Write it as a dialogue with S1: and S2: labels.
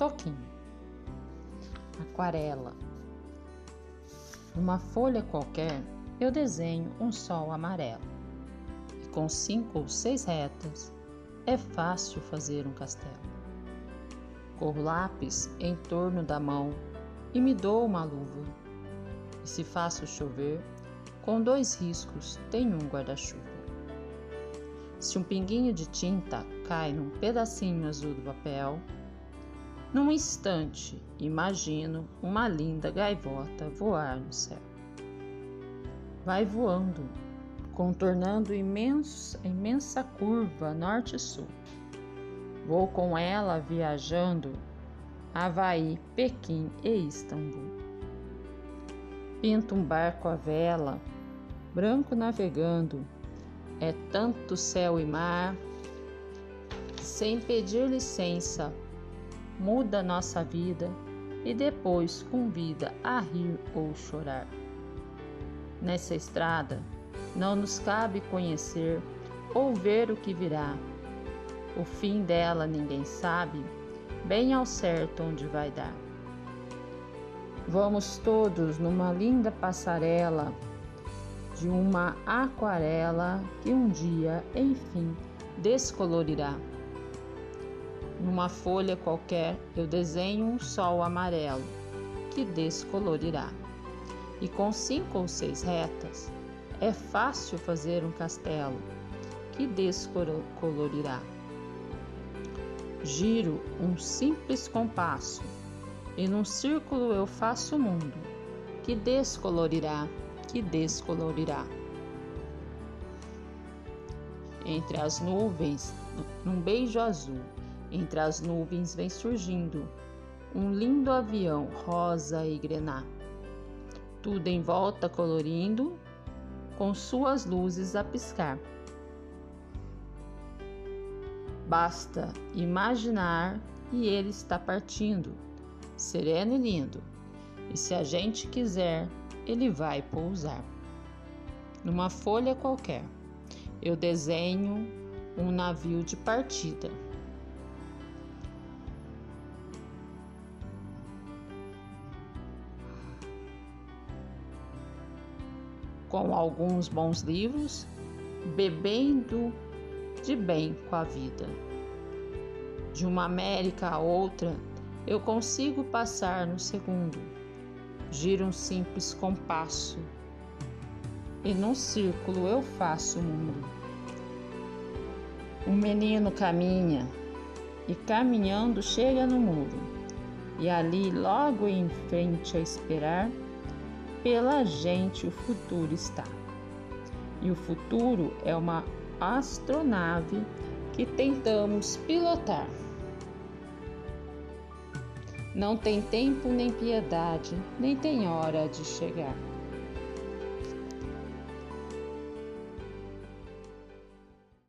S1: toquinho. Aquarela. Numa folha qualquer, eu desenho um sol amarelo. E com cinco ou seis retas, é fácil fazer um castelo. Corro lápis em torno da mão e me dou uma luva. E se faço chover, com dois riscos tenho um guarda-chuva. Se um pinguinho de tinta cai num pedacinho azul do papel, num instante imagino uma linda gaivota voar no céu. Vai voando, contornando imenso, imensa curva norte-sul. Vou com ela viajando Havaí, Pequim e Istambul. Pinto um barco à vela, branco navegando, é tanto céu e mar. Sem pedir licença, muda nossa vida e depois convida a rir ou chorar. Nessa estrada, não nos cabe conhecer ou ver o que virá. O fim dela ninguém sabe, bem ao certo onde vai dar. Vamos todos numa linda passarela de uma aquarela que um dia, enfim, descolorirá. Numa folha qualquer eu desenho um sol amarelo que descolorirá. E com cinco ou seis retas é fácil fazer um castelo que descolorirá. Giro um simples compasso e num círculo eu faço o mundo que descolorirá que descolorirá. Entre as nuvens, num beijo azul, entre as nuvens vem surgindo um lindo avião rosa e grená. Tudo em volta colorindo, com suas luzes a piscar. Basta imaginar e ele está partindo, sereno e lindo. E se a gente quiser, ele vai pousar. Numa folha qualquer, eu desenho um navio de partida. Com alguns bons livros, bebendo de bem com a vida. De uma América a outra, eu consigo passar no segundo gira um simples compasso, e num círculo eu faço o mundo. Um menino caminha, e caminhando chega no muro, e ali, logo em frente a esperar, pela gente o futuro está. E o futuro é uma astronave que tentamos pilotar. Não tem tempo nem piedade, nem tem hora de chegar.